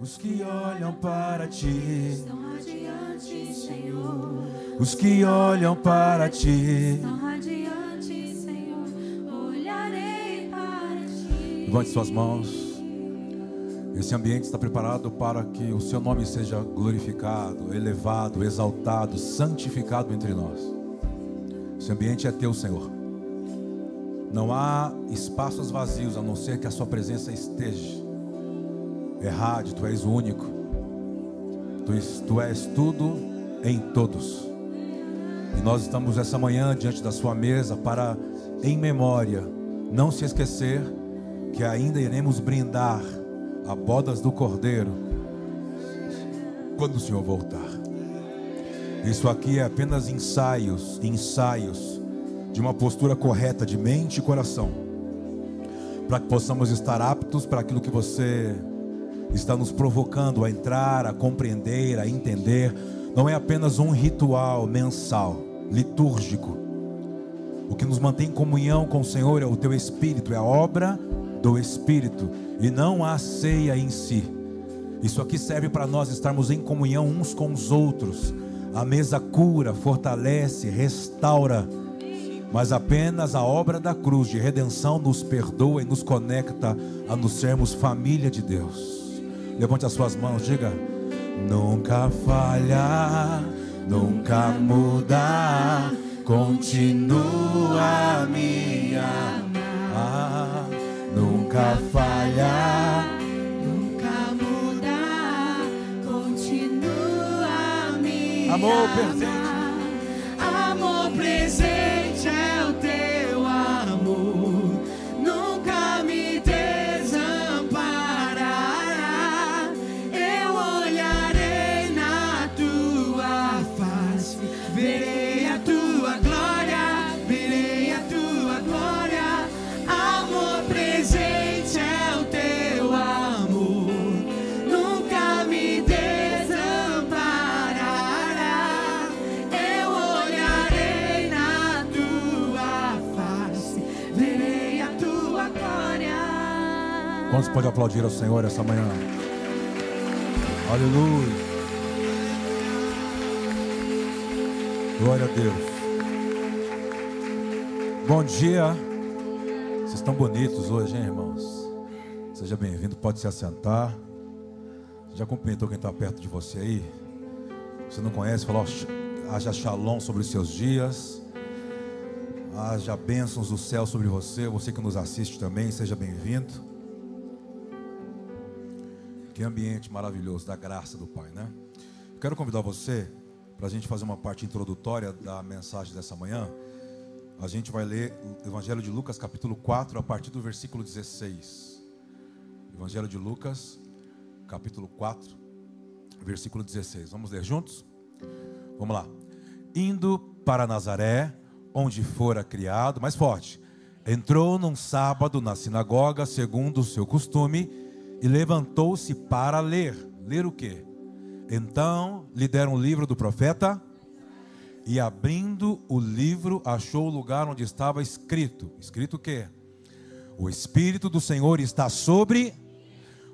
Os que olham para ti, estão radiantes, Senhor. os que olham para ti. Estão radiantes, Senhor. Olharei para ti. Levante suas mãos. Esse ambiente está preparado para que o seu nome seja glorificado, elevado, exaltado, santificado entre nós. Esse ambiente é teu, Senhor. Não há espaços vazios a não ser que a sua presença esteja. Rádio, tu és o único. Tu, és- tu és tudo em todos. E nós estamos essa manhã diante da sua mesa para, em memória, não se esquecer que ainda iremos brindar a bodas do Cordeiro quando o Senhor voltar. Isso aqui é apenas ensaios, ensaios de uma postura correta de mente e coração, para que possamos estar aptos para aquilo que você está nos provocando a entrar, a compreender, a entender. Não é apenas um ritual mensal, litúrgico. O que nos mantém em comunhão com o Senhor é o teu Espírito, é a obra do Espírito e não a ceia em si. Isso aqui serve para nós estarmos em comunhão uns com os outros. A mesa cura, fortalece, restaura, mas apenas a obra da cruz de redenção nos perdoa e nos conecta a nos sermos família de Deus. Levante as suas mãos, diga: Nunca falha, nunca muda, continua a me. Nunca falha, Nunca mudar, continua a Amor. Amor pode aplaudir ao Senhor essa manhã? Aleluia. Glória a Deus. Bom dia. Vocês estão bonitos hoje, hein, irmãos? Seja bem-vindo, pode se assentar. Já cumprimentou quem está perto de você aí? Você não conhece? Falou, haja shalom sobre os seus dias. Haja bênçãos do céu sobre você. Você que nos assiste também, seja bem-vindo. Que ambiente maravilhoso da graça do Pai, né? Quero convidar você para a gente fazer uma parte introdutória da mensagem dessa manhã. A gente vai ler o Evangelho de Lucas, capítulo 4, a partir do versículo 16. Evangelho de Lucas, capítulo 4, versículo 16. Vamos ler juntos? Vamos lá. Indo para Nazaré, onde fora criado, mais forte, entrou num sábado na sinagoga, segundo o seu costume, e levantou-se para ler. Ler o quê? Então lhe deram o livro do profeta, e abrindo o livro, achou o lugar onde estava escrito: Escrito o quê? O Espírito do Senhor está sobre,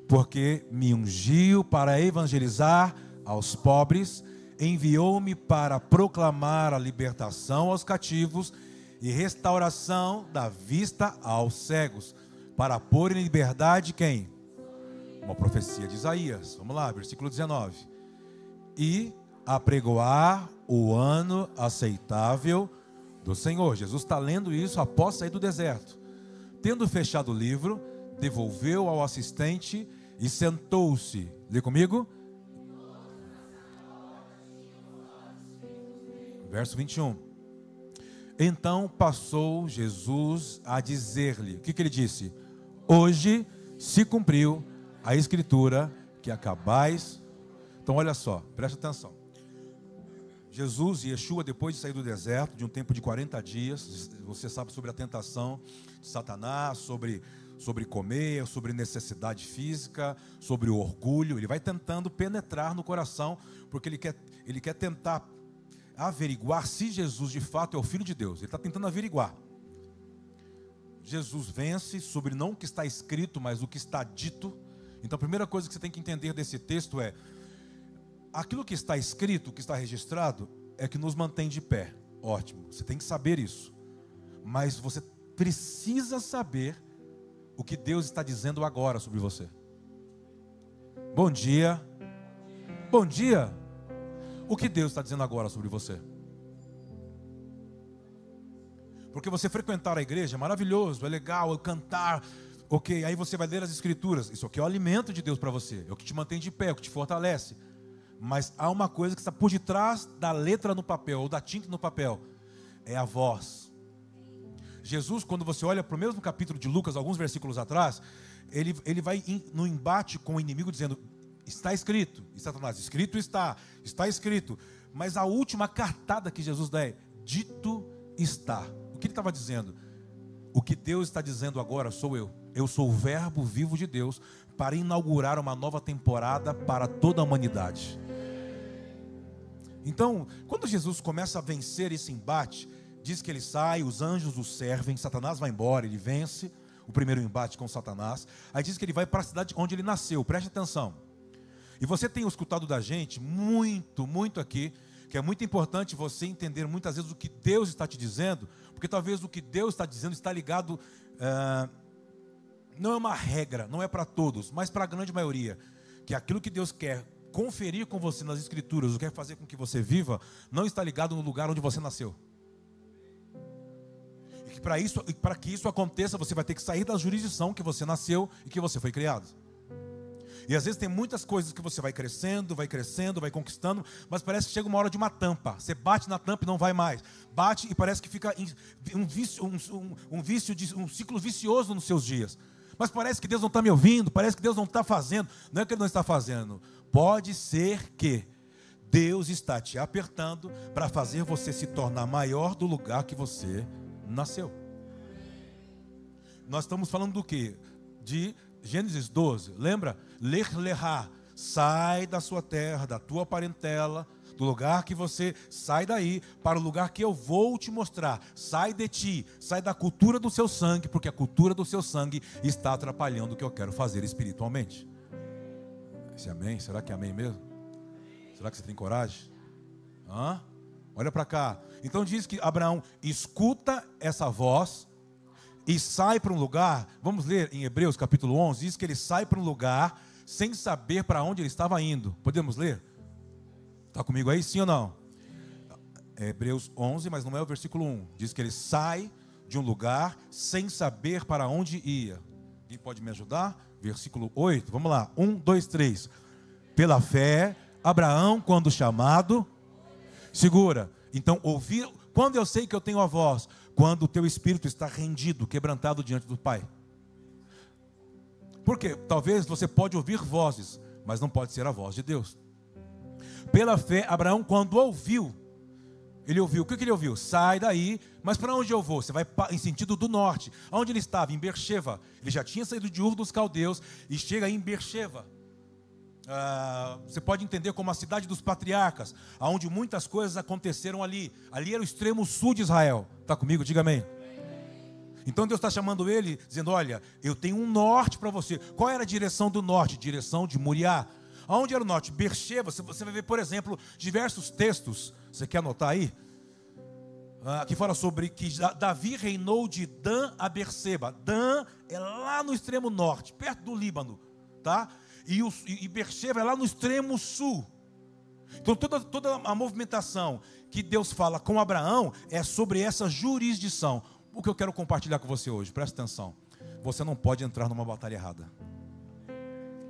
porque me ungiu para evangelizar aos pobres, enviou-me para proclamar a libertação aos cativos e restauração da vista aos cegos, para pôr em liberdade quem? Uma profecia de Isaías. Vamos lá, versículo 19. E apregoar o ano aceitável do Senhor. Jesus está lendo isso após sair do deserto. Tendo fechado o livro, devolveu ao assistente e sentou-se. Lê comigo? Verso 21. Então passou Jesus a dizer-lhe: O que, que ele disse? Hoje se cumpriu a escritura que acabais. Então, olha só, presta atenção. Jesus e Yeshua, depois de sair do deserto, de um tempo de 40 dias, você sabe sobre a tentação de Satanás, sobre, sobre comer, sobre necessidade física, sobre o orgulho. Ele vai tentando penetrar no coração, porque ele quer, ele quer tentar averiguar se Jesus de fato é o Filho de Deus. Ele está tentando averiguar. Jesus vence sobre não o que está escrito, mas o que está dito. Então a primeira coisa que você tem que entender desse texto é: aquilo que está escrito, que está registrado, é que nos mantém de pé. Ótimo, você tem que saber isso. Mas você precisa saber o que Deus está dizendo agora sobre você. Bom dia. Bom dia. O que Deus está dizendo agora sobre você? Porque você frequentar a igreja é maravilhoso, é legal, é cantar, ok. Aí você vai ler as escrituras. Isso aqui é o alimento de Deus para você, é o que te mantém de pé, é o que te fortalece. Mas há uma coisa que está por detrás da letra no papel, ou da tinta no papel: é a voz. Jesus, quando você olha para o mesmo capítulo de Lucas, alguns versículos atrás, ele, ele vai in, no embate com o inimigo dizendo: Está escrito, Satanás, escrito está, está escrito. Mas a última cartada que Jesus dá é: Dito está. O que ele estava dizendo? O que Deus está dizendo agora sou eu. Eu sou o Verbo vivo de Deus para inaugurar uma nova temporada para toda a humanidade. Então, quando Jesus começa a vencer esse embate, diz que ele sai, os anjos o servem, Satanás vai embora, ele vence o primeiro embate com Satanás. Aí diz que ele vai para a cidade onde ele nasceu, preste atenção. E você tem escutado da gente muito, muito aqui, que é muito importante você entender muitas vezes o que Deus está te dizendo, porque talvez o que Deus está dizendo está ligado, é, não é uma regra, não é para todos, mas para a grande maioria, que aquilo que Deus quer conferir com você nas Escrituras, o que quer fazer com que você viva, não está ligado no lugar onde você nasceu. E que para isso, para que isso aconteça, você vai ter que sair da jurisdição que você nasceu e que você foi criado. E às vezes tem muitas coisas que você vai crescendo, vai crescendo, vai conquistando, mas parece que chega uma hora de uma tampa. Você bate na tampa e não vai mais. Bate e parece que fica um vício, um, um, um vício de, um ciclo vicioso nos seus dias. Mas parece que Deus não está me ouvindo, parece que Deus não está fazendo. Não é que Ele não está fazendo. Pode ser que Deus está te apertando para fazer você se tornar maior do lugar que você nasceu. Nós estamos falando do que? De Gênesis 12, lembra? Ler lerá, sai da sua terra, da tua parentela, do lugar que você sai daí para o lugar que eu vou te mostrar. Sai de ti, sai da cultura do seu sangue, porque a cultura do seu sangue está atrapalhando o que eu quero fazer espiritualmente. Esse amém? Será que é amém mesmo? Será que você tem coragem? Hã? Olha para cá. Então diz que Abraão escuta essa voz e sai para um lugar, vamos ler em Hebreus capítulo 11, diz que ele sai para um lugar sem saber para onde ele estava indo. Podemos ler? Está comigo aí, sim ou não? É Hebreus 11, mas não é o versículo 1. Diz que ele sai de um lugar sem saber para onde ia. Quem pode me ajudar? Versículo 8, vamos lá. 1, 2, 3. Pela fé, Abraão, quando chamado, segura. Então, ouvir. Quando eu sei que eu tenho a voz, quando o teu espírito está rendido, quebrantado diante do Pai. Porque talvez você pode ouvir vozes, mas não pode ser a voz de Deus. Pela fé, Abraão, quando ouviu, ele ouviu, o que, ele ouviu? Sai daí, mas para onde eu vou? Você vai em sentido do norte. Onde ele estava? Em Bercheva. Ele já tinha saído de Ur dos Caldeus e chega em Bercheva. Ah, você pode entender como a cidade dos patriarcas, onde muitas coisas aconteceram ali. Ali era o extremo sul de Israel. Está comigo? Diga amém. Então Deus está chamando ele, dizendo: Olha, eu tenho um norte para você. Qual era a direção do norte? Direção de Muriá. Aonde era o norte? Bercheva. Você vai ver, por exemplo, diversos textos. Você quer anotar aí? Ah, que fala sobre que Davi reinou de Dan a Berseba. Dan é lá no extremo norte, perto do Líbano, tá? e, o, e Beersheba é lá no extremo sul. Então toda, toda a movimentação que Deus fala com Abraão é sobre essa jurisdição. O que eu quero compartilhar com você hoje, presta atenção. Você não pode entrar numa batalha errada.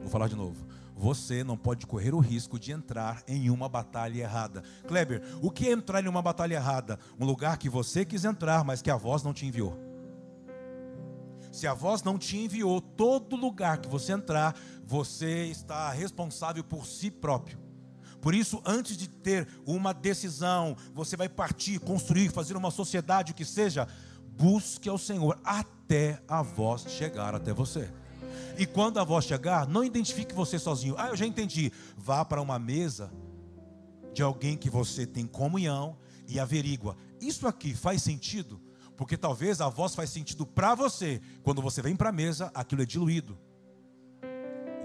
Vou falar de novo. Você não pode correr o risco de entrar em uma batalha errada. Kleber, o que é entrar em uma batalha errada? Um lugar que você quis entrar, mas que a voz não te enviou. Se a voz não te enviou, todo lugar que você entrar, você está responsável por si próprio. Por isso, antes de ter uma decisão, você vai partir, construir, fazer uma sociedade, o que seja, busque ao Senhor até a voz chegar até você. E quando a voz chegar, não identifique você sozinho. Ah, eu já entendi. Vá para uma mesa de alguém que você tem comunhão e averigua. Isso aqui faz sentido? Porque talvez a voz faz sentido para você. Quando você vem para a mesa, aquilo é diluído.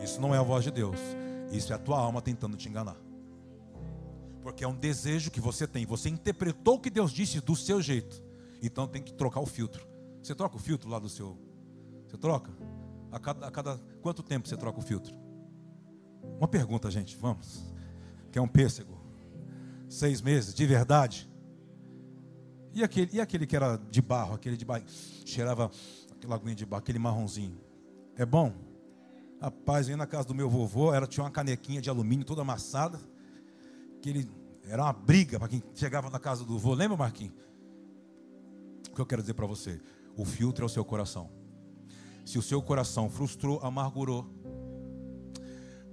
Isso não é a voz de Deus. Isso é a tua alma tentando te enganar. Porque é um desejo que você tem. Você interpretou o que Deus disse do seu jeito. Então tem que trocar o filtro. Você troca o filtro lá do seu. Você troca? A cada, a cada quanto tempo você troca o filtro? Uma pergunta, gente, vamos. Quer um pêssego? Seis meses, de verdade? E aquele, e aquele que era de barro, aquele de barro, cheirava aquela aguinha de barro, aquele marronzinho. É bom? Rapaz, eu ia na casa do meu vovô, ela tinha uma canequinha de alumínio toda amassada. Que ele, era uma briga para quem chegava na casa do vovô. Lembra, Marquinhos? O que eu quero dizer para você? O filtro é o seu coração. Se o seu coração frustrou, amargurou,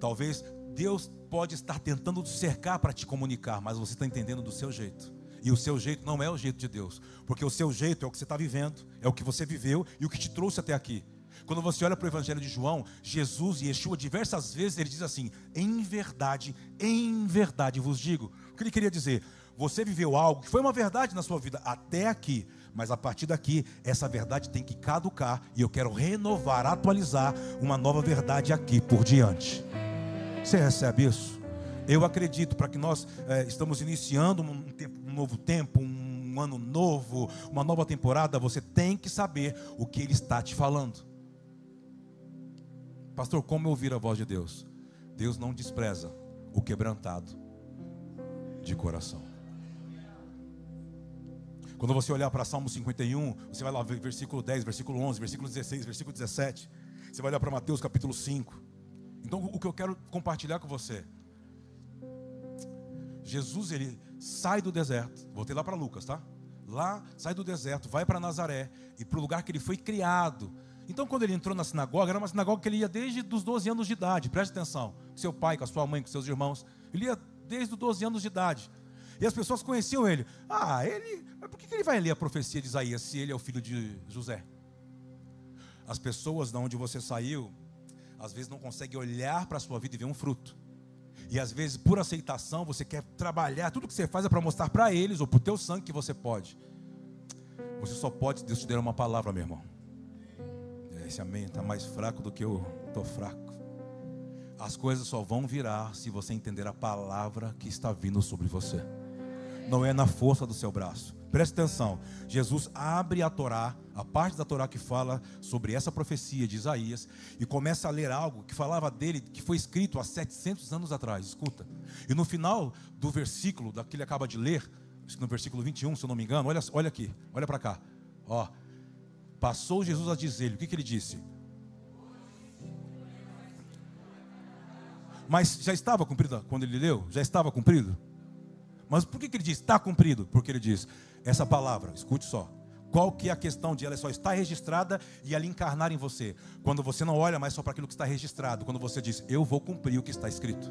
talvez Deus pode estar tentando te cercar para te comunicar, mas você está entendendo do seu jeito. E o seu jeito não é o jeito de Deus, porque o seu jeito é o que você está vivendo, é o que você viveu e o que te trouxe até aqui. Quando você olha para o Evangelho de João, Jesus e Yeshua, diversas vezes, ele diz assim: em verdade, em verdade vos digo. O que ele queria dizer? Você viveu algo que foi uma verdade na sua vida até aqui, mas a partir daqui, essa verdade tem que caducar e eu quero renovar, atualizar uma nova verdade aqui por diante. Você recebe isso? Eu acredito para que nós é, estamos iniciando um, tempo, um novo tempo, um ano novo, uma nova temporada. Você tem que saber o que Ele está te falando. Pastor, como ouvir a voz de Deus? Deus não despreza o quebrantado de coração. Quando você olhar para Salmo 51, você vai lá ver versículo 10, versículo 11, versículo 16, versículo 17. Você vai olhar para Mateus capítulo 5. Então, o que eu quero compartilhar com você. Jesus, ele sai do deserto. Voltei lá para Lucas, tá? Lá, sai do deserto, vai para Nazaré e para o lugar que ele foi criado. Então, quando ele entrou na sinagoga, era uma sinagoga que ele ia desde os 12 anos de idade. Preste atenção. Com seu pai, com a sua mãe, com seus irmãos. Ele ia desde os 12 anos de idade. E as pessoas conheciam ele. Ah, ele. Por que ele vai ler a profecia de Isaías se ele é o filho de José? As pessoas de onde você saiu, às vezes não conseguem olhar para a sua vida e ver um fruto. E às vezes, por aceitação, você quer trabalhar, tudo que você faz é para mostrar para eles ou para o teu sangue que você pode. Você só pode Deus te der uma palavra, meu irmão. Esse amém está mais fraco do que eu estou fraco. As coisas só vão virar se você entender a palavra que está vindo sobre você não é na força do seu braço. Preste atenção, Jesus abre a Torá, a parte da Torá que fala sobre essa profecia de Isaías, e começa a ler algo que falava dele, que foi escrito há 700 anos atrás. Escuta. E no final do versículo, da que ele acaba de ler, no versículo 21, se eu não me engano, olha, olha aqui, olha para cá. Ó, passou Jesus a dizer-lhe, o que, que ele disse? Mas já estava cumprido quando ele leu? Já estava cumprido? Mas por que, que ele diz está cumprido? Porque ele diz, essa palavra, escute só. Qual que é a questão de ela só estar registrada e ela encarnar em você? Quando você não olha mais só para aquilo que está registrado, quando você diz, eu vou cumprir o que está escrito.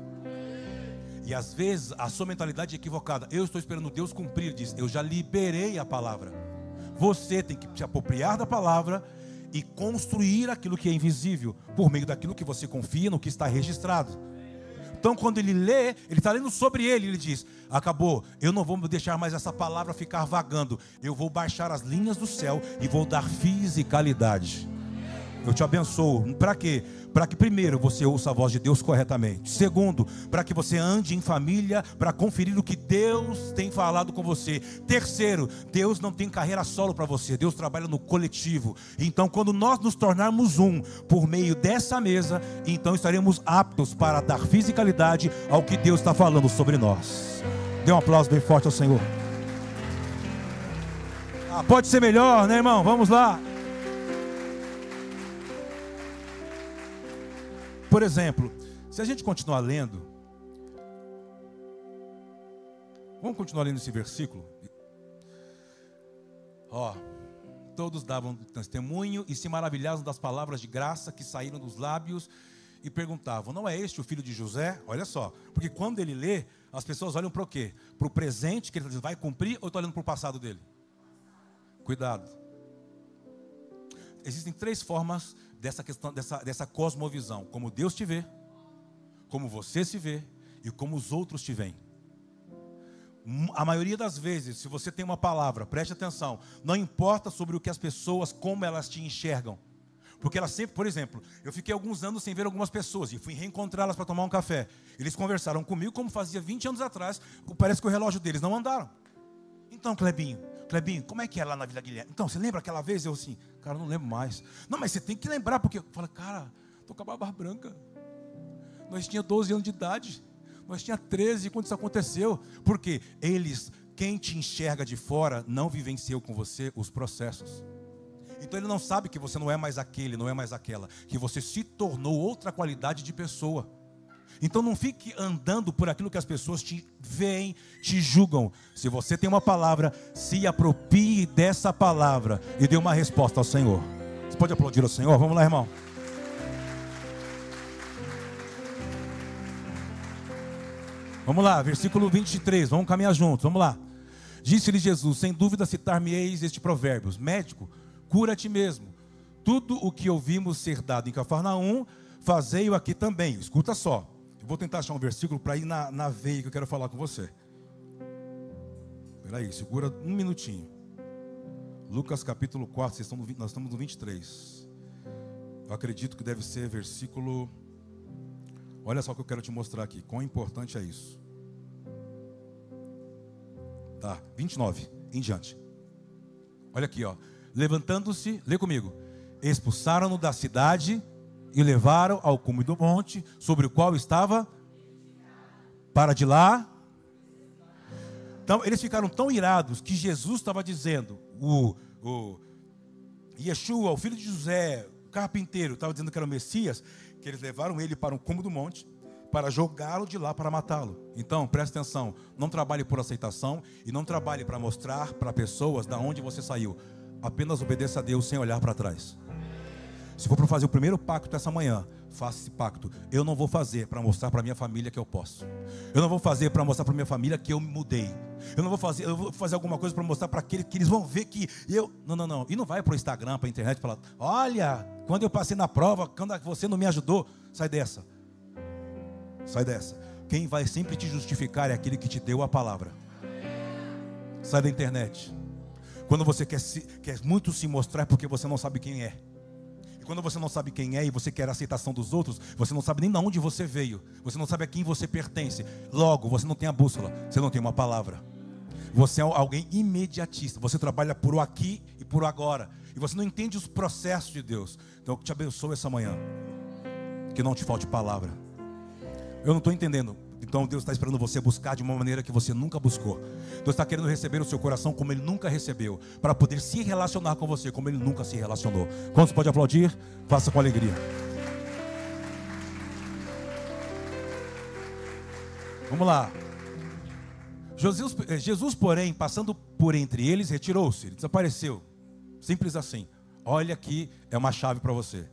E às vezes a sua mentalidade é equivocada. Eu estou esperando Deus cumprir, diz, eu já liberei a palavra. Você tem que se apropriar da palavra e construir aquilo que é invisível por meio daquilo que você confia no que está registrado. Então, quando ele lê, ele está lendo sobre ele, ele diz: Acabou, eu não vou deixar mais essa palavra ficar vagando, eu vou baixar as linhas do céu e vou dar fisicalidade. Eu te abençoo. Para quê? Para que, primeiro, você ouça a voz de Deus corretamente. Segundo, para que você ande em família para conferir o que Deus tem falado com você. Terceiro, Deus não tem carreira solo para você. Deus trabalha no coletivo. Então, quando nós nos tornarmos um por meio dessa mesa, então estaremos aptos para dar fisicalidade ao que Deus está falando sobre nós. Dê um aplauso bem forte ao Senhor. Ah, pode ser melhor, né, irmão? Vamos lá. Por exemplo, se a gente continuar lendo, vamos continuar lendo esse versículo? Ó, todos davam testemunho e se maravilhavam das palavras de graça que saíram dos lábios e perguntavam: Não é este o filho de José? Olha só, porque quando ele lê, as pessoas olham para o quê? Para o presente que ele vai cumprir ou está olhando para o passado dele? Cuidado. Existem três formas dessa questão, dessa, dessa cosmovisão: como Deus te vê, como você se vê e como os outros te veem. A maioria das vezes, se você tem uma palavra, preste atenção, não importa sobre o que as pessoas, como elas te enxergam, Porque ela sempre, por exemplo, eu fiquei alguns anos sem ver algumas pessoas e fui reencontrá-las para tomar um café. Eles conversaram comigo como fazia 20 anos atrás, parece que o relógio deles não andaram. Então, Clebinho, Clebinho, como é que é lá na Vila Guilherme? Então, você lembra aquela vez? Eu assim, cara, não lembro mais. Não, mas você tem que lembrar, porque eu falo, cara, tô com a barba branca. Nós tinha 12 anos de idade. Nós tinha 13 quando isso aconteceu. Porque eles, quem te enxerga de fora, não vivenciou com você os processos. Então ele não sabe que você não é mais aquele, não é mais aquela, que você se tornou outra qualidade de pessoa. Então não fique andando por aquilo que as pessoas te veem, te julgam. Se você tem uma palavra, se aproprie dessa palavra e dê uma resposta ao Senhor. Você pode aplaudir ao Senhor? Vamos lá, irmão. Vamos lá, versículo 23, vamos caminhar juntos, vamos lá. Disse-lhe Jesus: Sem dúvida citar-me-eis este provérbio: Médico, cura ti mesmo. Tudo o que ouvimos ser dado em Cafarnaum, fazei-o aqui também. Escuta só. Eu vou tentar achar um versículo para ir na, na veia que eu quero falar com você. Espera aí, segura um minutinho. Lucas capítulo 4, vocês estão no, nós estamos no 23. Eu acredito que deve ser versículo. Olha só o que eu quero te mostrar aqui. Quão importante é isso. Tá, 29 em diante. Olha aqui, ó. Levantando-se, lê comigo. Expulsaram-no da cidade e levaram ao cume do monte, sobre o qual estava para de lá. Então, eles ficaram tão irados que Jesus estava dizendo, o, o Yeshua, o filho de José, o carpinteiro, estava dizendo que era o Messias, que eles levaram ele para um cume do monte para jogá-lo de lá para matá-lo. Então, preste atenção, não trabalhe por aceitação e não trabalhe para mostrar para pessoas da onde você saiu. Apenas obedeça a Deus sem olhar para trás. Se for para fazer o primeiro pacto essa manhã, faça esse pacto. Eu não vou fazer para mostrar para minha família que eu posso. Eu não vou fazer para mostrar para minha família que eu me mudei. Eu não vou fazer, eu vou fazer alguma coisa para mostrar para aqueles que eles vão ver que eu. Não, não, não. E não vai para o Instagram, para a internet falar: "Olha, quando eu passei na prova, quando você não me ajudou, sai dessa". Sai dessa. Quem vai sempre te justificar é aquele que te deu a palavra. Sai da internet. Quando você quer, se, quer muito se mostrar porque você não sabe quem é. E quando você não sabe quem é e você quer a aceitação dos outros, você não sabe nem de onde você veio. Você não sabe a quem você pertence. Logo, você não tem a bússola. Você não tem uma palavra. Você é alguém imediatista. Você trabalha por aqui e por agora. E você não entende os processos de Deus. Então, eu te abençoo essa manhã. Que não te falte palavra. Eu não estou entendendo. Então Deus está esperando você buscar de uma maneira que você nunca buscou. Deus está querendo receber o seu coração como Ele nunca recebeu, para poder se relacionar com você como Ele nunca se relacionou. Quantos pode aplaudir? Faça com alegria. Vamos lá. Jesus, Jesus, porém, passando por entre eles, retirou-se, desapareceu. Simples assim. Olha aqui, é uma chave para você.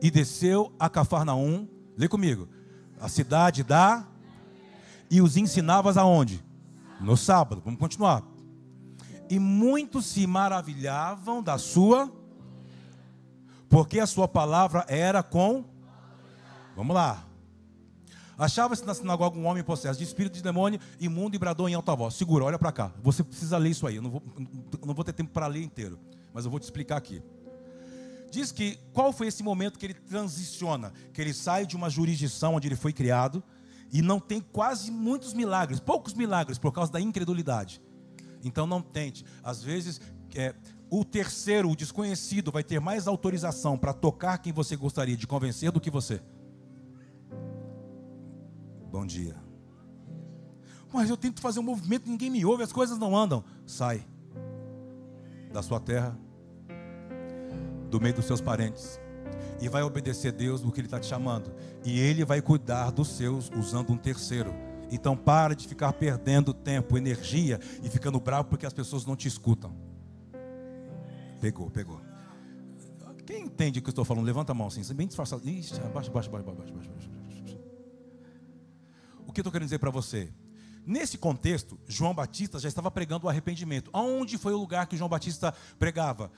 E desceu a Cafarnaum, lê comigo a cidade da. E os ensinavas aonde? No sábado. Vamos continuar. E muitos se maravilhavam da sua, porque a sua palavra era com. Vamos lá. Achava-se na sinagoga um homem possesso de espírito de demônio, imundo e bradou em alta voz. Segura, olha para cá. Você precisa ler isso aí. Eu não vou, não vou ter tempo para ler inteiro, mas eu vou te explicar aqui diz que qual foi esse momento que ele transiciona, que ele sai de uma jurisdição onde ele foi criado e não tem quase muitos milagres, poucos milagres por causa da incredulidade. Então não tente. Às vezes é, o terceiro, o desconhecido, vai ter mais autorização para tocar quem você gostaria de convencer do que você. Bom dia. Mas eu tento fazer um movimento, ninguém me ouve, as coisas não andam. Sai da sua terra do meio dos seus parentes. E vai obedecer a Deus no que Ele está te chamando. E Ele vai cuidar dos seus usando um terceiro. Então para de ficar perdendo tempo, energia e ficando bravo porque as pessoas não te escutam. Pegou, pegou. Quem entende o que eu estou falando? Levanta a mão assim, bem disfarçado. Ixi, abaixa, abaixa, abaixa, abaixa, abaixa. O que eu estou querendo dizer para você? Nesse contexto, João Batista já estava pregando o arrependimento. Aonde foi o lugar que João Batista pregava?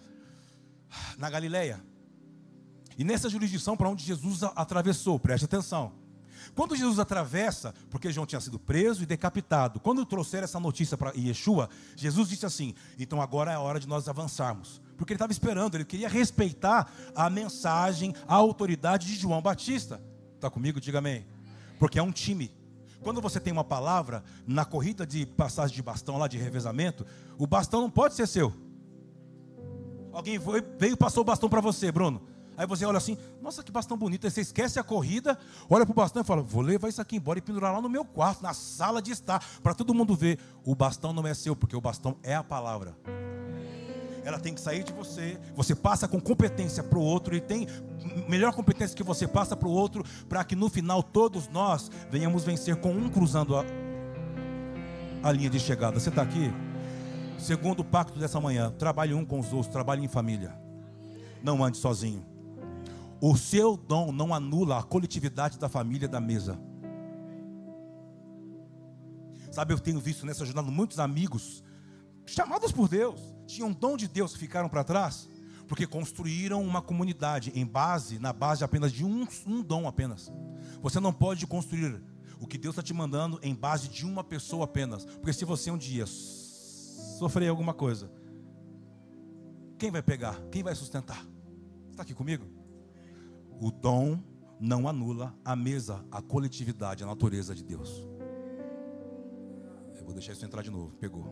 na Galileia. E nessa jurisdição para onde Jesus atravessou, preste atenção. Quando Jesus atravessa, porque João tinha sido preso e decapitado, quando trouxeram essa notícia para Yeshua, Jesus disse assim: então agora é a hora de nós avançarmos, Porque ele estava esperando, ele queria respeitar a mensagem, a autoridade de João Batista. Está comigo? Diga amém. Porque é um time. Quando você tem uma palavra, na corrida de passagem de bastão lá, de revezamento, o bastão não pode ser seu. Alguém foi, veio e passou o bastão para você, Bruno. Aí você olha assim, nossa, que bastão bonito. Aí você esquece a corrida, olha para o bastão e fala, vou levar isso aqui embora e pendurar lá no meu quarto, na sala de estar, para todo mundo ver. O bastão não é seu, porque o bastão é a palavra. Ela tem que sair de você. Você passa com competência para o outro e tem melhor competência que você passa para o outro, para que no final todos nós venhamos vencer com um cruzando a, a linha de chegada. Você está aqui? Segundo pacto dessa manhã, trabalhe um com os outros, trabalhe em família. Não ande sozinho. O seu dom não anula a coletividade da família da mesa. Sabe, eu tenho visto nessa jornada muitos amigos chamados por Deus, tinham dom de Deus ficaram para trás, porque construíram uma comunidade em base, na base apenas de um, um dom apenas. Você não pode construir o que Deus está te mandando em base de uma pessoa apenas, porque se você um dia sofrer alguma coisa, quem vai pegar? Quem vai sustentar? Está aqui comigo? O dom não anula a mesa, a coletividade, a natureza de Deus. Eu vou deixar isso entrar de novo. Pegou.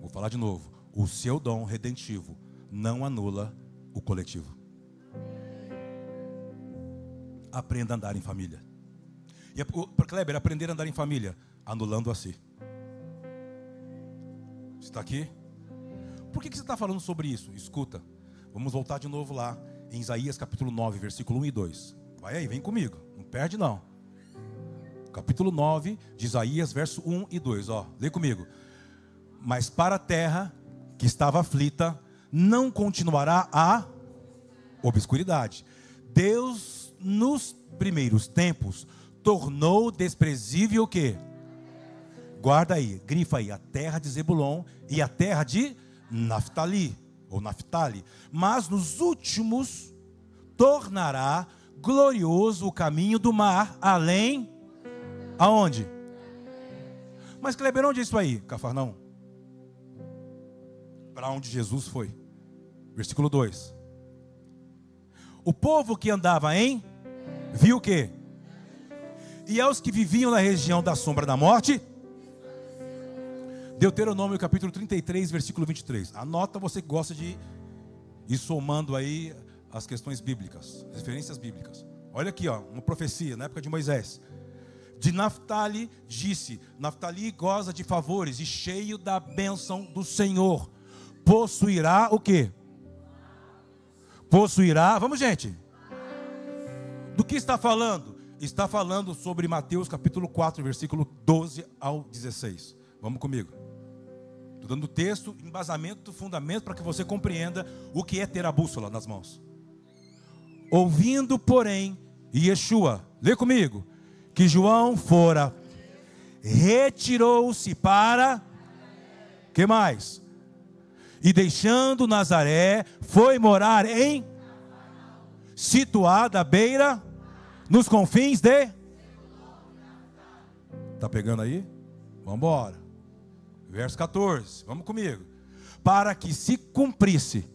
Vou falar de novo. O seu dom redentivo não anula o coletivo. Aprenda a andar em família. E para Kleber, aprender a andar em família, anulando a si. Você está aqui? Por que, que você está falando sobre isso? Escuta, vamos voltar de novo lá em Isaías capítulo 9, versículo 1 e 2. Vai aí, vem comigo, não perde não. Capítulo 9 de Isaías, verso 1 e 2, ó, lê comigo. Mas para a terra que estava aflita, não continuará a obscuridade. Deus, nos primeiros tempos, tornou desprezível o quê? Guarda aí, grifa aí, a terra de Zebulon e a terra de Naftali, ou Naftali. Mas nos últimos tornará glorioso o caminho do mar, além aonde? Mas Kleber, onde é isso aí? Cafarnão. Para onde Jesus foi. Versículo 2. O povo que andava em viu o quê? E aos que viviam na região da sombra da morte, Deuteronômio capítulo 33, versículo 23. Anota você que gosta de ir somando aí as questões bíblicas, referências bíblicas. Olha aqui, ó, uma profecia na época de Moisés. De Naftali disse: Naftali goza de favores e cheio da bênção do Senhor. Possuirá o quê? Possuirá, vamos gente. Do que está falando? Está falando sobre Mateus capítulo 4, versículo 12 ao 16. Vamos comigo. Dando texto, embasamento, fundamento para que você compreenda o que é ter a bússola nas mãos. Ouvindo, porém, Yeshua, lê comigo, que João fora, retirou-se para, que mais? E deixando Nazaré, foi morar em, situada à beira, nos confins de, está pegando aí? Vamos embora. Verso 14, vamos comigo. Para que se cumprisse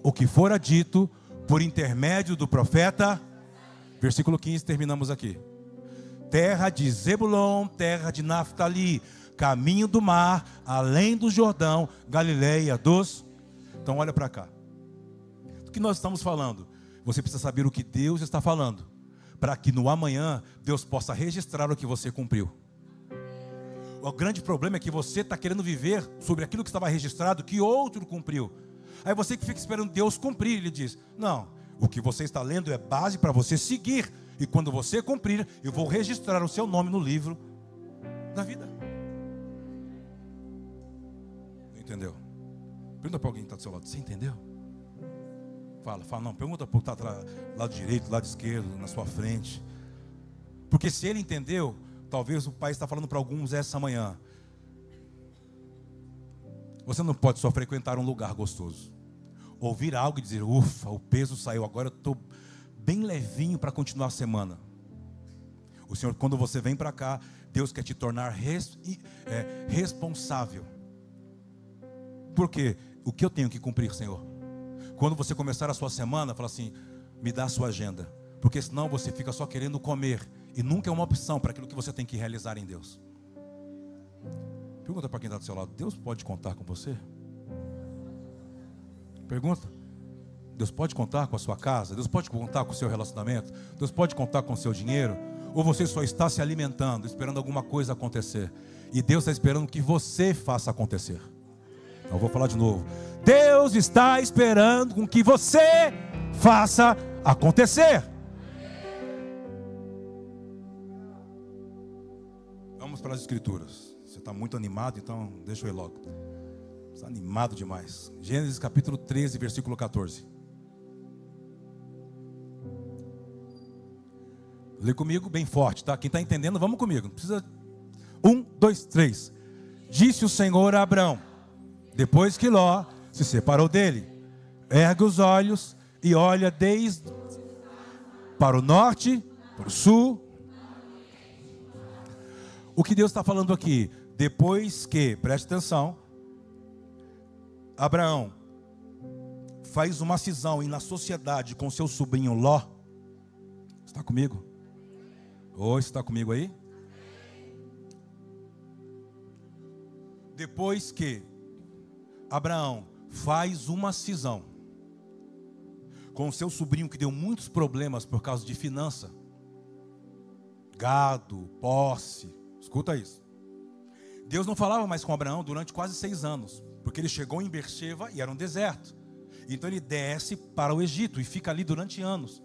o que fora dito por intermédio do profeta. Versículo 15, terminamos aqui. Terra de Zebulon, terra de Naftali, caminho do mar, além do Jordão, Galileia dos. Então olha para cá. Do que nós estamos falando? Você precisa saber o que Deus está falando, para que no amanhã Deus possa registrar o que você cumpriu. O grande problema é que você está querendo viver sobre aquilo que estava registrado, que outro cumpriu. Aí você que fica esperando Deus cumprir, ele diz: Não, o que você está lendo é base para você seguir. E quando você cumprir, eu vou registrar o seu nome no livro da vida. Entendeu? Pergunta para alguém que está do seu lado: Você entendeu? Fala, fala, não, pergunta para o que está lado direito, lado esquerdo, na sua frente. Porque se ele entendeu, Talvez o Pai está falando para alguns essa manhã. Você não pode só frequentar um lugar gostoso. Ouvir algo e dizer, ufa, o peso saiu, agora eu estou bem levinho para continuar a semana. O Senhor, quando você vem para cá, Deus quer te tornar res, é, responsável. Por quê? O que eu tenho que cumprir, Senhor? Quando você começar a sua semana, fala assim: me dá a sua agenda. Porque senão você fica só querendo comer. E nunca é uma opção para aquilo que você tem que realizar em Deus. Pergunta para quem está do seu lado: Deus pode contar com você? Pergunta. Deus pode contar com a sua casa? Deus pode contar com o seu relacionamento? Deus pode contar com o seu dinheiro? Ou você só está se alimentando, esperando alguma coisa acontecer? E Deus está esperando que você faça acontecer. Então, eu vou falar de novo. Deus está esperando com que você faça acontecer. Vamos para as escrituras. Você está muito animado, então deixa eu ir logo. Está animado demais. Gênesis capítulo 13, versículo 14. Lê comigo bem forte, tá? Quem está entendendo, vamos comigo. Não precisa. Um, dois, três. Disse o Senhor a Abraão, depois que Ló se separou dele, ergue os olhos e olha desde para o norte, para o sul. O que Deus está falando aqui? Depois que, preste atenção, Abraão faz uma cisão e na sociedade com seu sobrinho Ló. Está comigo? Oi, está comigo aí? Depois que Abraão faz uma cisão com seu sobrinho que deu muitos problemas por causa de finança, gado, posse, escuta isso. Deus não falava mais com Abraão durante quase seis anos, porque ele chegou em Beersheba e era um deserto. Então ele desce para o Egito e fica ali durante anos.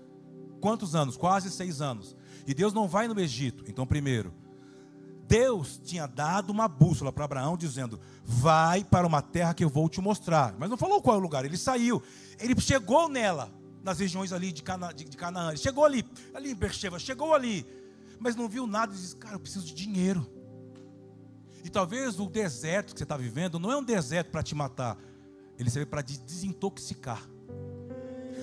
Quantos anos? Quase seis anos. E Deus não vai no Egito. Então, primeiro, Deus tinha dado uma bússola para Abraão, dizendo: Vai para uma terra que eu vou te mostrar. Mas não falou qual é o lugar. Ele saiu. Ele chegou nela, nas regiões ali de, Cana, de, de Canaã. Ele chegou ali, ali em Beersheba, chegou ali. Mas não viu nada e disse: Cara, eu preciso de dinheiro. E talvez o deserto que você está vivendo não é um deserto para te matar, ele serve para te desintoxicar.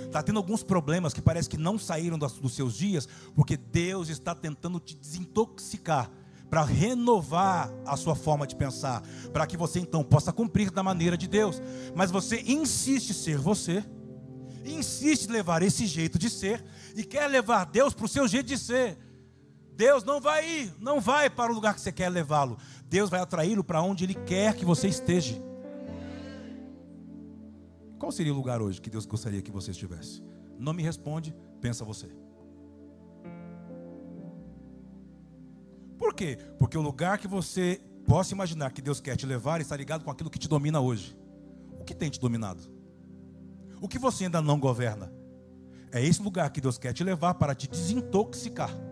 Está tendo alguns problemas que parece que não saíram dos seus dias, porque Deus está tentando te desintoxicar para renovar a sua forma de pensar, para que você então possa cumprir da maneira de Deus. Mas você insiste ser você, insiste levar esse jeito de ser e quer levar Deus para o seu jeito de ser. Deus não vai ir, não vai para o lugar que você quer levá-lo. Deus vai atraí-lo para onde Ele quer que você esteja. Qual seria o lugar hoje que Deus gostaria que você estivesse? Não me responde, pensa você. Por quê? Porque o lugar que você possa imaginar que Deus quer te levar está ligado com aquilo que te domina hoje. O que tem te dominado? O que você ainda não governa? É esse lugar que Deus quer te levar para te desintoxicar.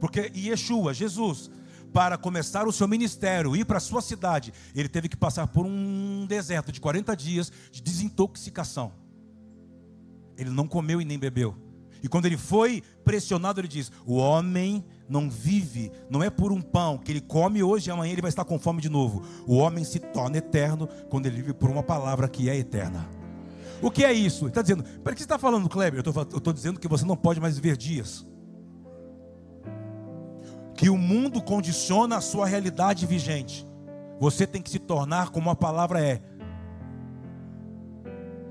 Porque Yeshua, Jesus, para começar o seu ministério, ir para a sua cidade, ele teve que passar por um deserto de 40 dias de desintoxicação. Ele não comeu e nem bebeu. E quando ele foi pressionado, ele diz: O homem não vive, não é por um pão que ele come hoje e amanhã ele vai estar com fome de novo. O homem se torna eterno quando ele vive por uma palavra que é eterna. O que é isso? Ele está dizendo, para que você está falando, Kleber? Eu estou dizendo que você não pode mais viver dias que o mundo condiciona a sua realidade vigente. Você tem que se tornar como a palavra é: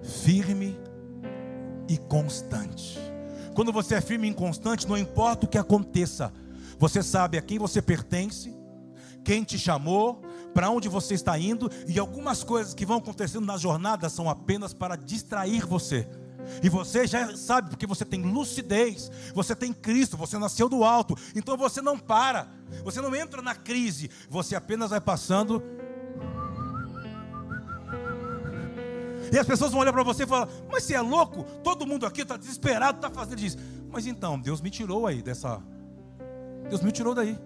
firme e constante. Quando você é firme e constante, não importa o que aconteça, você sabe a quem você pertence, quem te chamou, para onde você está indo, e algumas coisas que vão acontecendo na jornada são apenas para distrair você. E você já sabe, porque você tem lucidez, você tem Cristo, você nasceu do alto, então você não para, você não entra na crise, você apenas vai passando. E as pessoas vão olhar para você e falar: Mas você é louco? Todo mundo aqui está desesperado, está fazendo isso. Mas então, Deus me tirou aí dessa. Deus me tirou daí.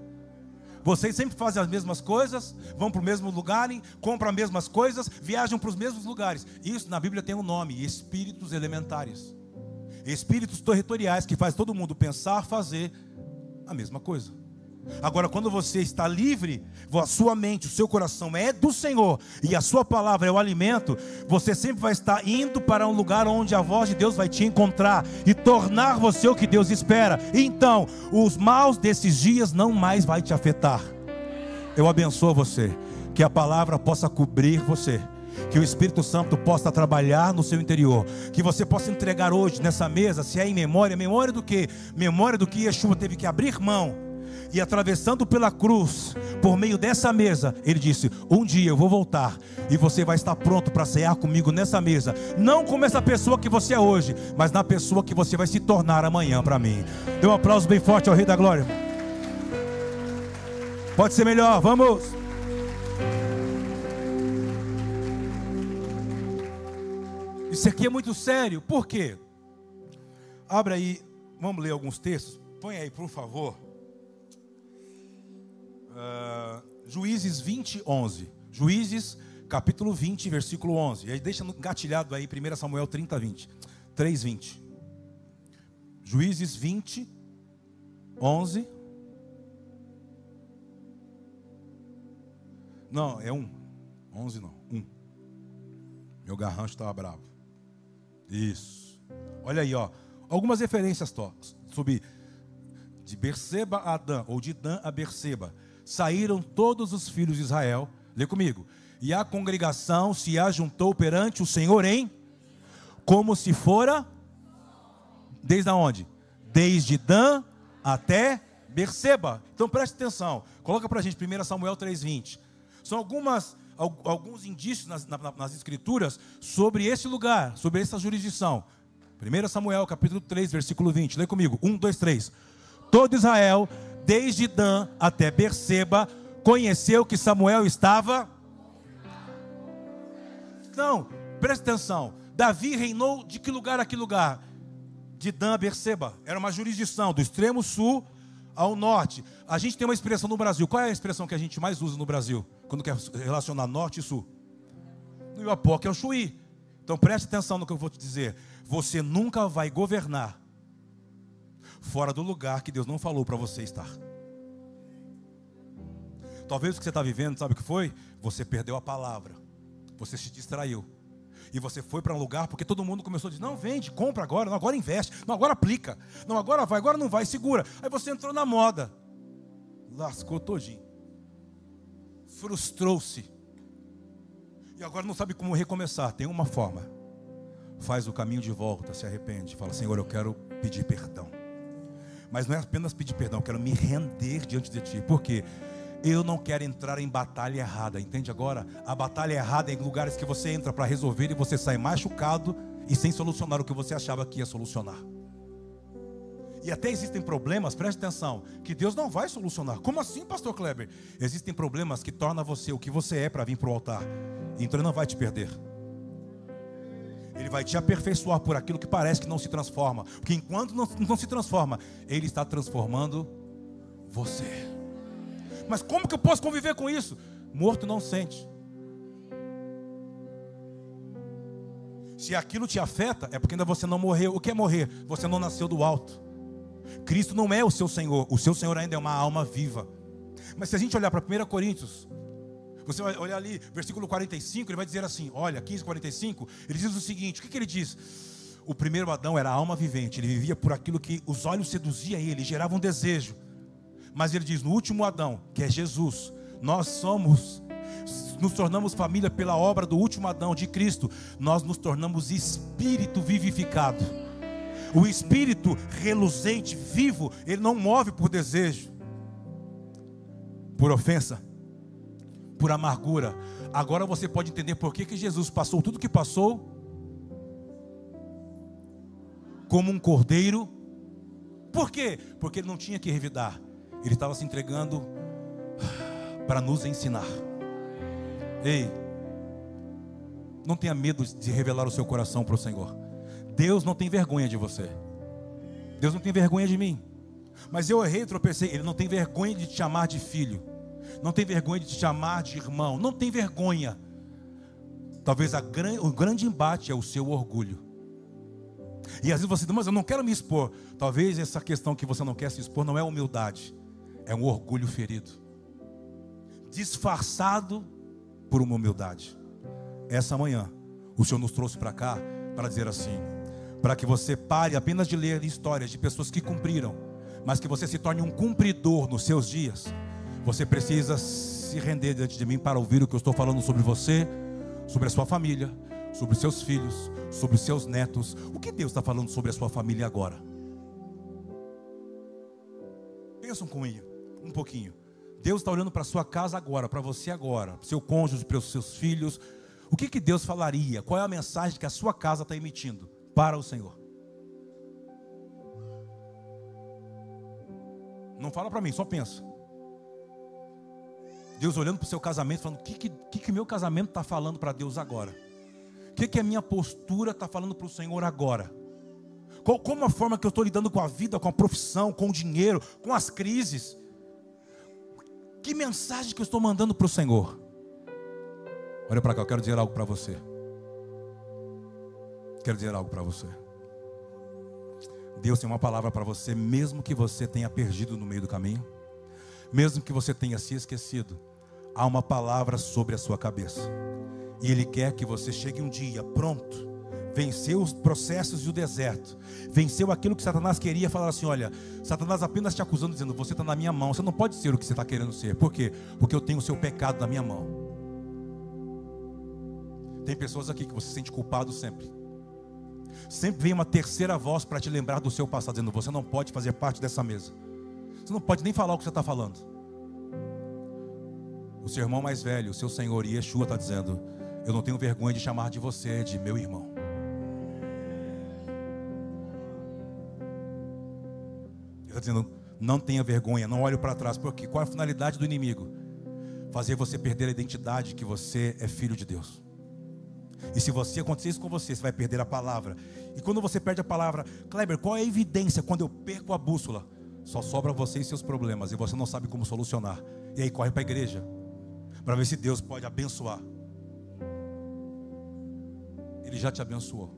Vocês sempre fazem as mesmas coisas, vão para o mesmo lugar, compram as mesmas coisas, viajam para os mesmos lugares. Isso na Bíblia tem um nome: espíritos elementares. Espíritos territoriais que faz todo mundo pensar, fazer a mesma coisa. Agora, quando você está livre, a sua mente, o seu coração é do Senhor e a sua palavra é o alimento, você sempre vai estar indo para um lugar onde a voz de Deus vai te encontrar e tornar você o que Deus espera. Então, os maus desses dias não mais vai te afetar. Eu abençoo você, que a palavra possa cobrir você Que o Espírito Santo possa trabalhar no seu interior. Que você possa entregar hoje nessa mesa, se é em memória, memória do que? Memória do que Yeshua teve que abrir mão. E atravessando pela cruz, por meio dessa mesa, ele disse: Um dia eu vou voltar e você vai estar pronto para cear comigo nessa mesa. Não como essa pessoa que você é hoje, mas na pessoa que você vai se tornar amanhã para mim. Dê um aplauso bem forte ao Rei da Glória. Pode ser melhor, vamos. Isso aqui é muito sério, por quê? Abre aí, vamos ler alguns textos. Põe aí, por favor. Uh, Juízes 20, 11. Juízes, capítulo 20, versículo 11. E aí deixa engatilhado aí 1 Samuel 30, 20. 3, 20. Juízes 20, 11. Não, é um. 11 não, um. Meu garrancho estava bravo. Isso. Olha aí, ó. Algumas referências tó, sobre de Berseba a Dan, ou de Dan a Berseba. Saíram todos os filhos de Israel. Lê comigo. E a congregação se ajuntou perante o Senhor em como se fora desde onde? Desde Dan até Berseba. Então preste atenção. Coloca para a gente 1 Samuel 3,20. São algumas alguns indícios nas, nas, escrituras sobre esse lugar, sobre essa jurisdição. 1 Samuel capítulo 3, versículo 20. Lê comigo. 1, 2, 3. Todo Israel, desde Dan até Berseba, conheceu que Samuel estava. Não, presta atenção. Davi reinou de que lugar a que lugar? De Dan a Berseba. Era uma jurisdição do extremo sul ao norte. A gente tem uma expressão no Brasil. Qual é a expressão que a gente mais usa no Brasil? quando quer relacionar norte e sul. No Iapoque é o Chuí. Então preste atenção no que eu vou te dizer. Você nunca vai governar fora do lugar que Deus não falou para você estar. Talvez o que você está vivendo, sabe o que foi? Você perdeu a palavra. Você se distraiu. E você foi para um lugar porque todo mundo começou a dizer: não, vende, compra agora, não, agora investe, não, agora aplica, não, agora vai, agora não vai, segura. Aí você entrou na moda, lascou todinho frustrou-se. E agora não sabe como recomeçar. Tem uma forma. Faz o caminho de volta, se arrepende. Fala, Senhor, eu quero pedir perdão. Mas não é apenas pedir perdão, eu quero me render diante de Ti. Por quê? Eu não quero entrar em batalha errada. Entende agora? A batalha errada é em lugares que você entra para resolver e você sai machucado e sem solucionar o que você achava que ia solucionar. E até existem problemas, preste atenção, que Deus não vai solucionar. Como assim, pastor Kleber? Existem problemas que tornam você o que você é para vir para o altar. Então ele não vai te perder. Ele vai te aperfeiçoar por aquilo que parece que não se transforma. Porque enquanto não, não se transforma, ele está transformando você. Mas como que eu posso conviver com isso? Morto não sente. Se aquilo te afeta, é porque ainda você não morreu. O que é morrer? Você não nasceu do alto. Cristo não é o seu Senhor, o seu Senhor ainda é uma alma viva. Mas se a gente olhar para 1 Coríntios, você vai olhar ali, versículo 45, ele vai dizer assim: olha, 15, 45, ele diz o seguinte: o que, que ele diz? O primeiro Adão era alma vivente, ele vivia por aquilo que os olhos seduziam ele, geravam um desejo. Mas ele diz: no último Adão, que é Jesus, nós somos, nos tornamos família pela obra do último Adão, de Cristo, nós nos tornamos espírito vivificado. O espírito reluzente, vivo, ele não move por desejo, por ofensa, por amargura. Agora você pode entender por que, que Jesus passou tudo que passou como um cordeiro. Por quê? Porque ele não tinha que revidar. Ele estava se entregando para nos ensinar. Ei, não tenha medo de revelar o seu coração para o Senhor. Deus não tem vergonha de você. Deus não tem vergonha de mim. Mas eu errei, tropecei. Ele não tem vergonha de te chamar de filho. Não tem vergonha de te chamar de irmão. Não tem vergonha. Talvez a, o grande embate é o seu orgulho. E às vezes você diz, mas eu não quero me expor. Talvez essa questão que você não quer se expor não é humildade, é um orgulho ferido, disfarçado por uma humildade. Essa manhã, o Senhor nos trouxe para cá para dizer assim: para que você pare apenas de ler histórias de pessoas que cumpriram, mas que você se torne um cumpridor nos seus dias. Você precisa se render diante de mim para ouvir o que eu estou falando sobre você, sobre a sua família, sobre os seus filhos, sobre os seus netos. O que Deus está falando sobre a sua família agora? Comigo um pouquinho. Deus está olhando para a sua casa agora, para você agora, para o seu cônjuge, para os seus filhos. O que, que Deus falaria? Qual é a mensagem que a sua casa está emitindo para o Senhor? Não fala para mim, só pensa. Deus olhando para o seu casamento, falando: o que, que, que meu casamento está falando para Deus agora? O que, que a minha postura está falando para o Senhor agora? Qual, como a forma que eu estou lidando com a vida, com a profissão, com o dinheiro, com as crises? Que mensagem que eu estou mandando para o Senhor? Olha para cá, eu quero dizer algo para você. Quero dizer algo para você. Deus tem uma palavra para você, mesmo que você tenha perdido no meio do caminho, mesmo que você tenha se esquecido, há uma palavra sobre a sua cabeça. E Ele quer que você chegue um dia pronto, venceu os processos e o deserto, venceu aquilo que Satanás queria, falar assim: olha, Satanás apenas te acusando, dizendo, você está na minha mão, você não pode ser o que você está querendo ser. Por quê? Porque eu tenho o seu pecado na minha mão. Tem pessoas aqui que você se sente culpado sempre. Sempre vem uma terceira voz para te lembrar do seu passado, dizendo: você não pode fazer parte dessa mesa. Você não pode nem falar o que você está falando. O seu irmão mais velho, o seu Senhor Yeshua está dizendo: Eu não tenho vergonha de chamar de você de meu irmão. Ele está dizendo: Não tenha vergonha, não olhe para trás, porque qual é a finalidade do inimigo? Fazer você perder a identidade que você é filho de Deus. E se você acontecer isso com você, você vai perder a palavra. E quando você perde a palavra, Kleber, qual é a evidência quando eu perco a bússola? Só sobra você e seus problemas e você não sabe como solucionar. E aí corre para a igreja para ver se Deus pode abençoar. Ele já te abençoou.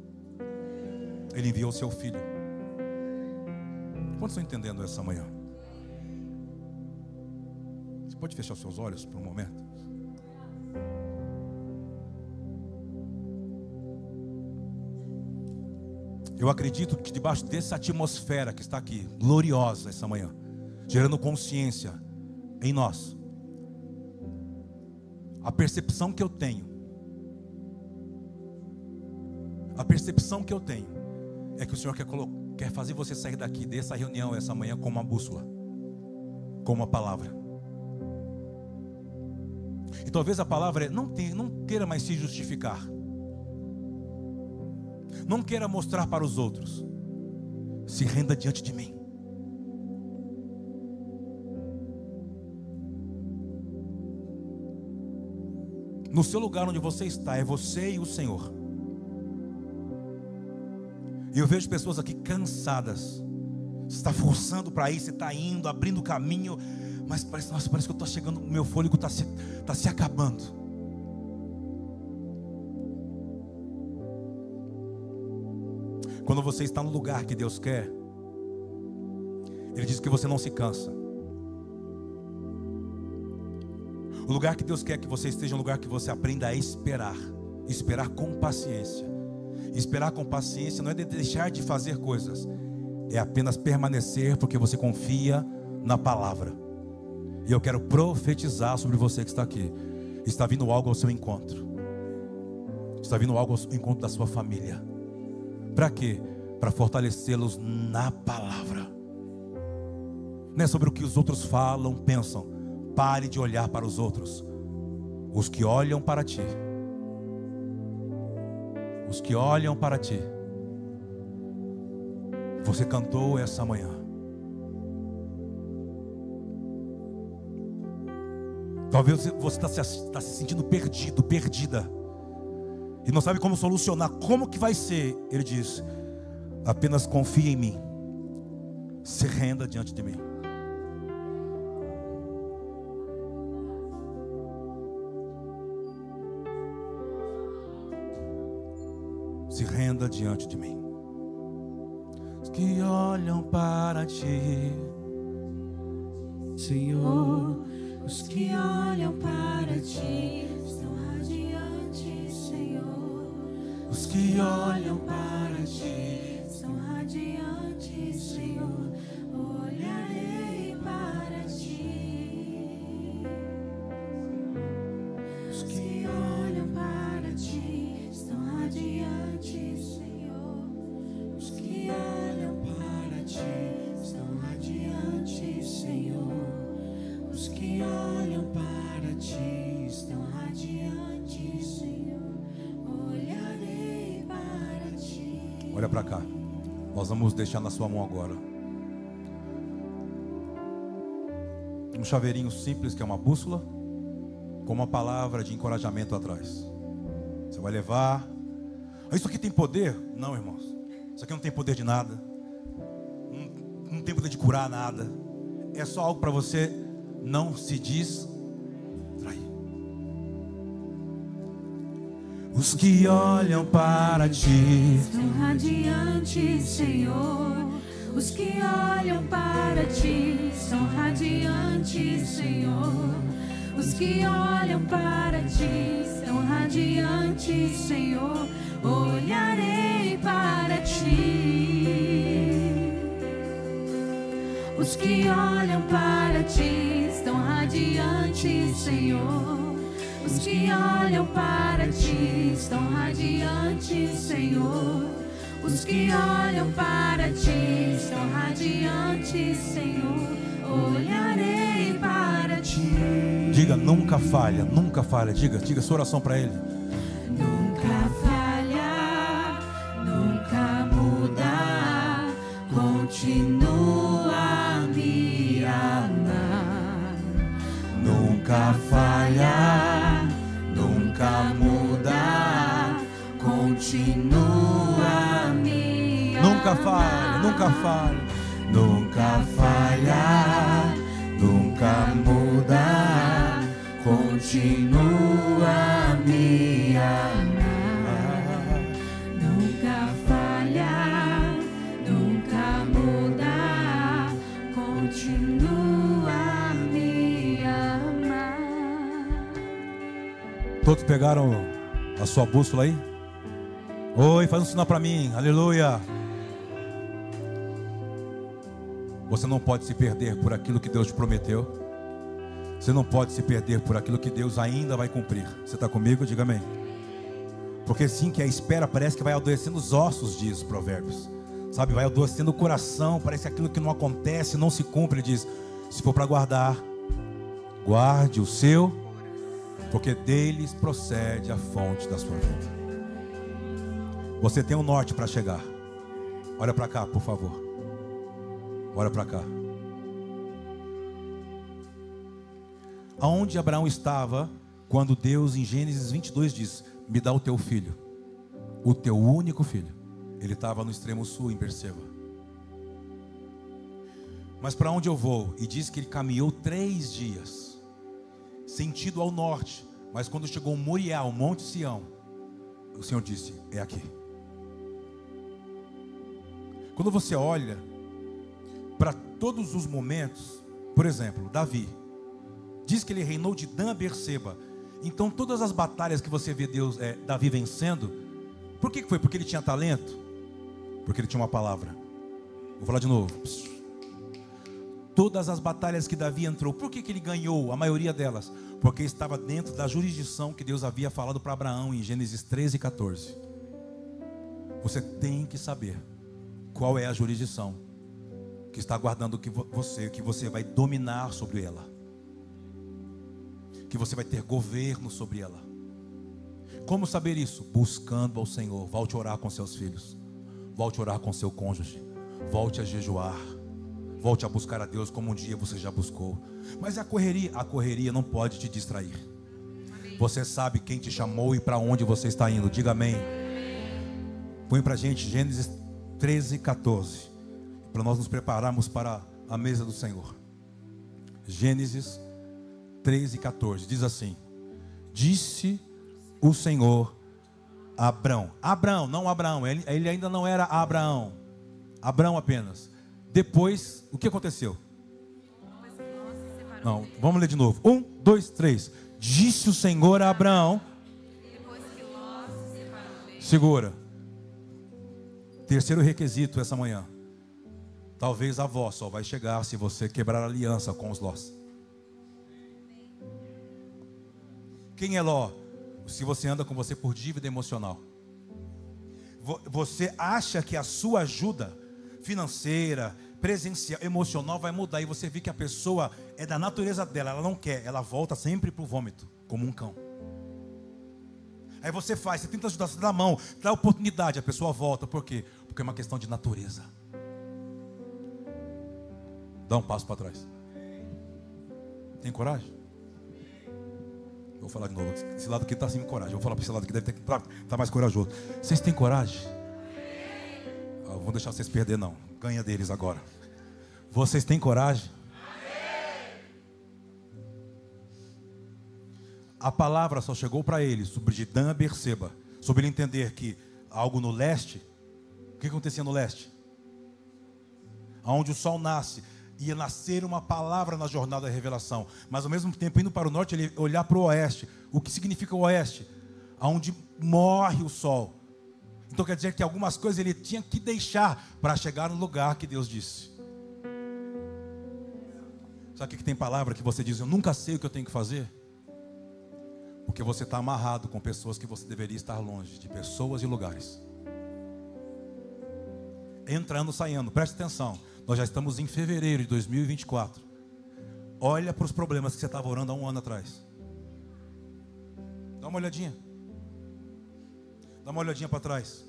Ele enviou seu filho. Quantos estão entendendo essa manhã? Você pode fechar seus olhos por um momento? Eu acredito que debaixo dessa atmosfera que está aqui, gloriosa essa manhã, gerando consciência em nós, a percepção que eu tenho, a percepção que eu tenho, é que o Senhor quer, quer fazer você sair daqui dessa reunião essa manhã com uma bússola, com uma palavra. E talvez a palavra é, não, tem, não queira mais se justificar. Não queira mostrar para os outros. Se renda diante de mim. No seu lugar onde você está, é você e o Senhor. E eu vejo pessoas aqui cansadas. Você está forçando para ir, você está indo, abrindo o caminho, mas parece, nossa, parece que eu estou chegando, meu fôlego está se, tá se acabando. Quando você está no lugar que Deus quer, Ele diz que você não se cansa. O lugar que Deus quer que você esteja é um lugar que você aprenda a esperar, esperar com paciência. Esperar com paciência não é de deixar de fazer coisas, é apenas permanecer porque você confia na palavra. E eu quero profetizar sobre você que está aqui. Está vindo algo ao seu encontro. Está vindo algo ao encontro da sua família. Para quê? Para fortalecê-los na palavra. Não é sobre o que os outros falam, pensam. Pare de olhar para os outros. Os que olham para ti. Os que olham para ti. Você cantou essa manhã. Talvez você está se, tá se sentindo perdido, perdida e não sabe como solucionar, como que vai ser? Ele diz: apenas confie em mim, se renda diante de mim. Se renda diante de mim. Os que olham para ti, Senhor, os que olham para ti Os que olham para ti são radiantes, Senhor. Olharei para cá. Nós vamos deixar na sua mão agora. Um chaveirinho simples que é uma bússola, com uma palavra de encorajamento atrás. Você vai levar. Ah, isso aqui tem poder? Não, irmãos. Isso aqui não tem poder de nada. Não, não tem poder de curar nada. É só algo para você não se distrair. Os que olham para ti Estão radiantes, Senhor. Os que olham para ti são radiantes, Senhor. Os que olham para ti são radiantes, Senhor. Olharei para ti. Os que olham para ti estão radiantes, Senhor. Os que olham para ti estão radiantes, Senhor. Os que olham para ti estão radiantes, Senhor. Olharei para ti. Diga, nunca falha, nunca falha. Diga, diga sua oração para ele. Nunca falha, nunca muda, continua a me amar. Nunca falha, Continua me. Nunca falha, nunca falha. Nunca falha, nunca muda. Continua a me amar. Nunca falha, nunca muda, continua a me amar. Todos pegaram a sua bússola aí? Oi, faz um sinal para mim. Aleluia. Você não pode se perder por aquilo que Deus te prometeu. Você não pode se perder por aquilo que Deus ainda vai cumprir. Você está comigo? Diga amém. Porque sim que a espera parece que vai adoecendo os ossos, diz os provérbios. Sabe, vai adoecendo o coração, parece que aquilo que não acontece, não se cumpre, diz, se for para guardar, guarde o seu, porque deles procede a fonte da sua vida. Você tem um norte para chegar. Olha para cá, por favor. Olha para cá. Aonde Abraão estava quando Deus em Gênesis 22 diz: "Me dá o teu filho, o teu único filho". Ele estava no extremo sul em Berseba. Mas para onde eu vou? E diz que ele caminhou três dias, sentido ao norte. Mas quando chegou Moriá, o Monte Sião, o Senhor disse: É aqui. Quando você olha para todos os momentos, por exemplo, Davi, diz que ele reinou de Dan a Berseba. Então todas as batalhas que você vê Deus, é, Davi vencendo, por que foi? Porque ele tinha talento? Porque ele tinha uma palavra. Vou falar de novo. Todas as batalhas que Davi entrou, por que, que ele ganhou a maioria delas? Porque estava dentro da jurisdição que Deus havia falado para Abraão em Gênesis 13 e 14. Você tem que saber qual é a jurisdição que está aguardando que vo- você, que você vai dominar sobre ela, que você vai ter governo sobre ela. Como saber isso? Buscando ao Senhor. Volte a orar com seus filhos. Volte a orar com seu cônjuge. Volte a jejuar. Volte a buscar a Deus como um dia você já buscou. Mas a correria, a correria não pode te distrair. Você sabe quem te chamou e para onde você está indo. Diga amém. Põe para gente Gênesis 13, 14. Para nós nos prepararmos para a mesa do Senhor. Gênesis 13, 14. Diz assim: Disse o Senhor a Abrão. Abrão, não Abraão. Ele, ele ainda não era Abraão. Abrão apenas. Depois, o que aconteceu? Não, vamos ler de novo. Um, dois, três. Disse o Senhor a Abraão. Segura. Terceiro requisito essa manhã. Talvez a avó só vai chegar se você quebrar aliança com os Lós. Quem é Ló? Se você anda com você por dívida emocional. Vo- Você acha que a sua ajuda financeira, presencial, emocional vai mudar e você vê que a pessoa é da natureza dela, ela não quer, ela volta sempre para o vômito, como um cão. Aí você faz, você tenta ajudar, você dá a mão, dá oportunidade, a pessoa volta. Por quê? Porque é uma questão de natureza. Dá um passo para trás. Tem coragem? Vou falar de novo. Esse lado aqui está sem coragem. Vou falar para esse lado aqui, deve estar tá mais corajoso. Vocês têm coragem? Ah, vou deixar vocês perder, não. Ganha deles agora. Vocês têm coragem? A palavra só chegou para ele sobre Dan a Berseba, sobre ele entender que algo no leste, o que acontecia no leste? Aonde o sol nasce, ia nascer uma palavra na jornada da revelação, mas ao mesmo tempo indo para o norte, ele olhar para o oeste. O que significa o oeste? Aonde morre o sol. Então quer dizer que algumas coisas ele tinha que deixar para chegar no lugar que Deus disse. Sabe o que tem palavra que você diz, eu nunca sei o que eu tenho que fazer? Porque você está amarrado com pessoas que você deveria estar longe, de pessoas e lugares. Entrando, saindo, preste atenção. Nós já estamos em fevereiro de 2024. Olha para os problemas que você estava orando há um ano atrás. Dá uma olhadinha. Dá uma olhadinha para trás.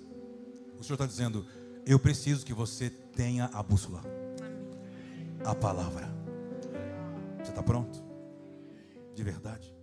O Senhor está dizendo: Eu preciso que você tenha a bússola, a palavra. Você está pronto? De verdade?